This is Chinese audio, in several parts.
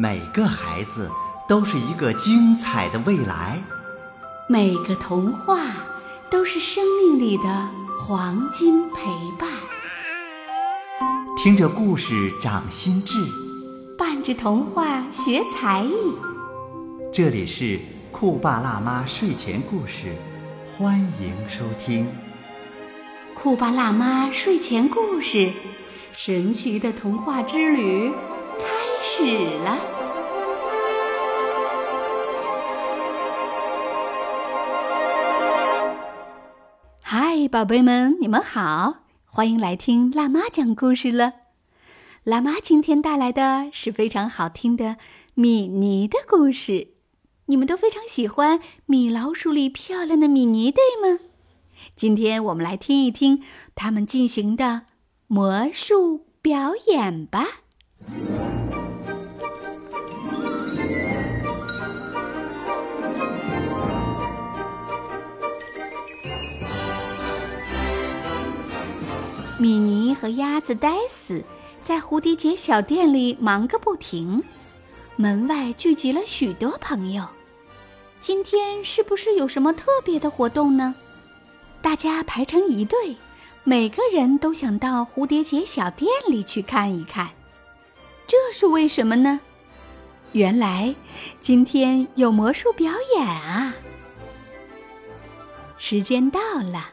每个孩子都是一个精彩的未来，每个童话都是生命里的黄金陪伴。听着故事长心智，伴着童话学才艺。这里是酷爸辣妈睡前故事，欢迎收听。酷爸辣妈睡前故事，神奇的童话之旅开始了。嗨，宝贝们，你们好，欢迎来听辣妈讲故事了。辣妈今天带来的是非常好听的米妮的故事，你们都非常喜欢米老鼠里漂亮的米妮，对吗？今天我们来听一听他们进行的魔术表演吧。米妮和鸭子呆死在蝴蝶结小店里忙个不停，门外聚集了许多朋友。今天是不是有什么特别的活动呢？大家排成一队，每个人都想到蝴蝶结小店里去看一看。这是为什么呢？原来今天有魔术表演啊！时间到了。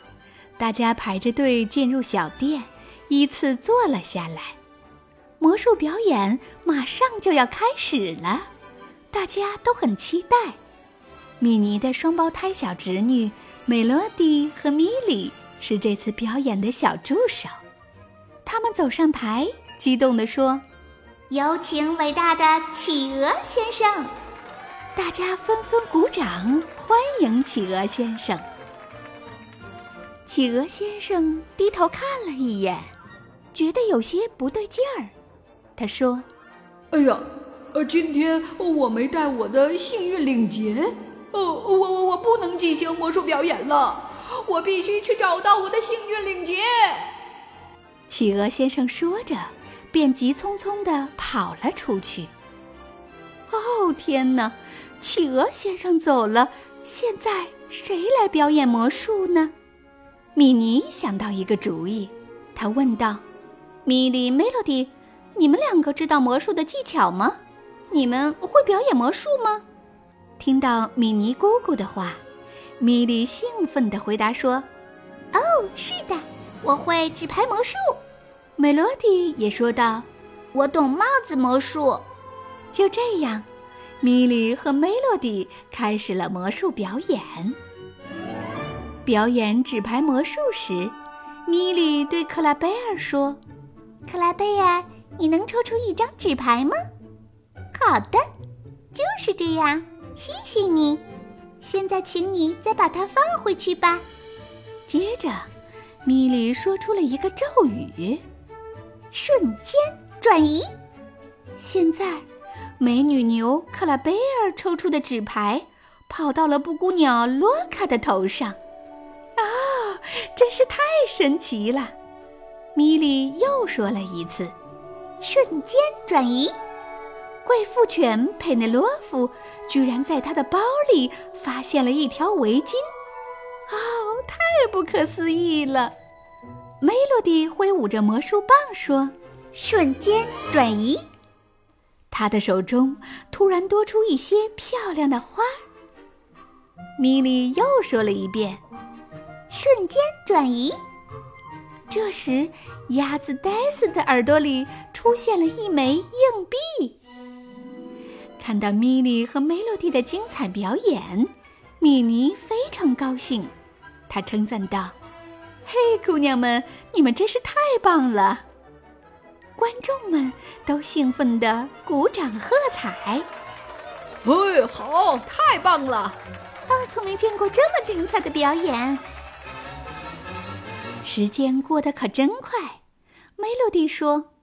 大家排着队进入小店，依次坐了下来。魔术表演马上就要开始了，大家都很期待。米妮的双胞胎小侄女美罗蒂和米莉是这次表演的小助手。他们走上台，激动地说：“有请伟大的企鹅先生！”大家纷纷鼓掌，欢迎企鹅先生。企鹅先生低头看了一眼，觉得有些不对劲儿。他说：“哎呀，呃，今天我没带我的幸运领结，呃，我我我不能进行魔术表演了，我必须去找到我的幸运领结。”企鹅先生说着，便急匆匆地跑了出去。哦，天哪！企鹅先生走了，现在谁来表演魔术呢？米妮想到一个主意，她问道：“米莉、梅洛蒂，你们两个知道魔术的技巧吗？你们会表演魔术吗？”听到米妮姑姑的话，米莉兴奋地回答说：“哦，是的，我会纸牌魔术。”梅洛蒂也说道：“我懂帽子魔术。”就这样，米莉和梅洛蒂开始了魔术表演。表演纸牌魔术时，米莉对克拉贝尔说：“克拉贝尔，你能抽出一张纸牌吗？”“好的，就是这样。”“谢谢你。”“现在，请你再把它放回去吧。”接着，米莉说出了一个咒语：“瞬间转移。”现在，美女牛克拉贝尔抽出的纸牌跑到了布谷鸟洛卡的头上。真是太神奇了！米莉又说了一次：“瞬间转移。”贵妇犬佩内洛夫居然在他的包里发现了一条围巾，哦，太不可思议了！梅洛蒂挥舞着魔术棒说：“瞬间转移。”他的手中突然多出一些漂亮的花。米莉又说了一遍。瞬间转移。这时，鸭子戴斯的耳朵里出现了一枚硬币。看到米莉和梅洛蒂的精彩表演，米妮非常高兴。她称赞道：“嘿，姑娘们，你们真是太棒了！”观众们都兴奋地鼓掌喝彩。哎，好，太棒了！啊，从没见过这么精彩的表演。时间过得可真快，梅洛蒂说：“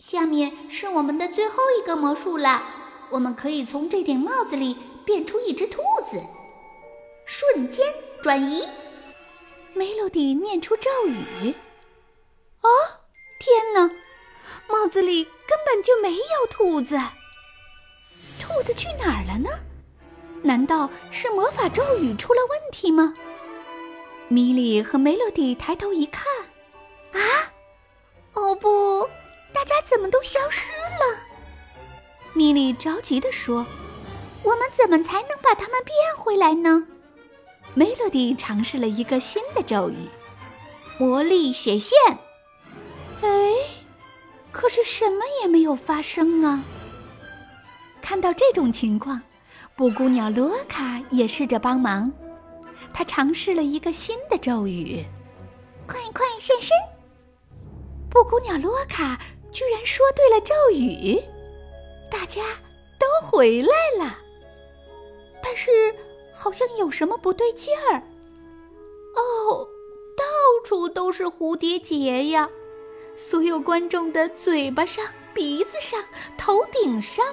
下面是我们的最后一个魔术了，我们可以从这顶帽子里变出一只兔子，瞬间转移。”梅洛蒂念出咒语：“哦，天哪，帽子里根本就没有兔子！”兔子去哪儿了呢？难道是魔法咒语出了问题吗？米莉和梅洛蒂抬头一看，啊！哦不，大家怎么都消失了？米莉着急地说：“我们怎么才能把它们变回来呢？”梅洛蒂尝试了一个新的咒语：“魔力显现。”哎，可是什么也没有发生啊！看到这种情况，布谷鸟罗卡也试着帮忙。他尝试了一个新的咒语：“快快现身！”布谷鸟罗卡居然说对了咒语，大家都回来了。但是好像有什么不对劲儿。哦，到处都是蝴蝶结呀！所有观众的嘴巴上、鼻子上、头顶上。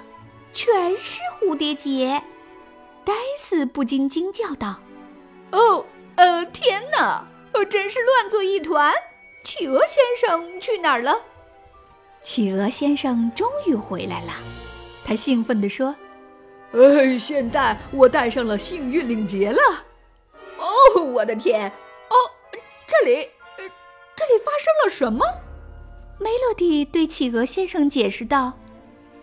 全是蝴蝶结，戴斯不禁惊叫道：“哦，呃，天哪！呃，真是乱作一团！企鹅先生去哪儿了？”企鹅先生终于回来了，他兴奋地说：“呃，现在我戴上了幸运领结了！哦，我的天！哦，这里，呃，这里发生了什么？”梅洛蒂对企鹅先生解释道。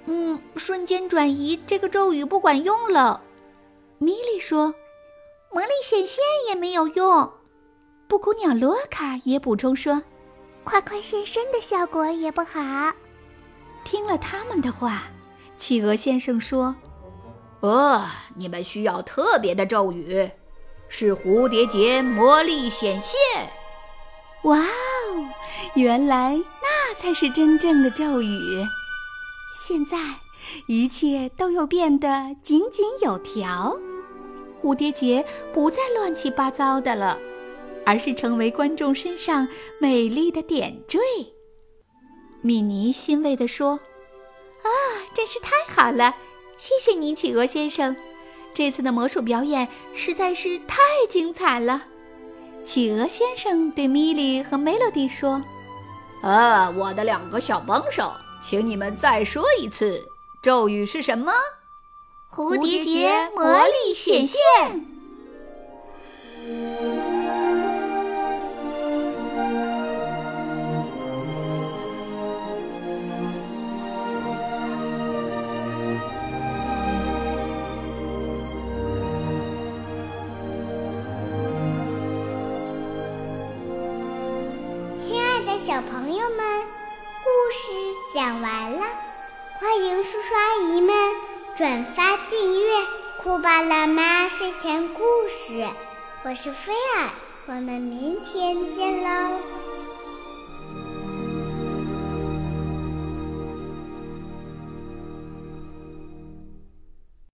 嗯，瞬间转移这个咒语不管用了。米莉说：“魔力显现也没有用。”布谷鸟罗卡也补充说：“快快现身的效果也不好。”听了他们的话，企鹅先生说：“呃，你们需要特别的咒语，是蝴蝶结魔力显现。”哇哦，原来那才是真正的咒语。现在一切都又变得井井有条，蝴蝶结不再乱七八糟的了，而是成为观众身上美丽的点缀。米妮欣慰地说：“啊，真是太好了！谢谢你，企鹅先生，这次的魔术表演实在是太精彩了。”企鹅先生对米莉和梅洛蒂说：“啊，我的两个小帮手。”请你们再说一次，咒语是什么？蝴蝶结魔力显现。亲爱的小朋友们。故事讲完了，欢迎叔叔阿姨们转发订阅《酷爸辣妈睡前故事》。我是菲儿，我们明天见喽。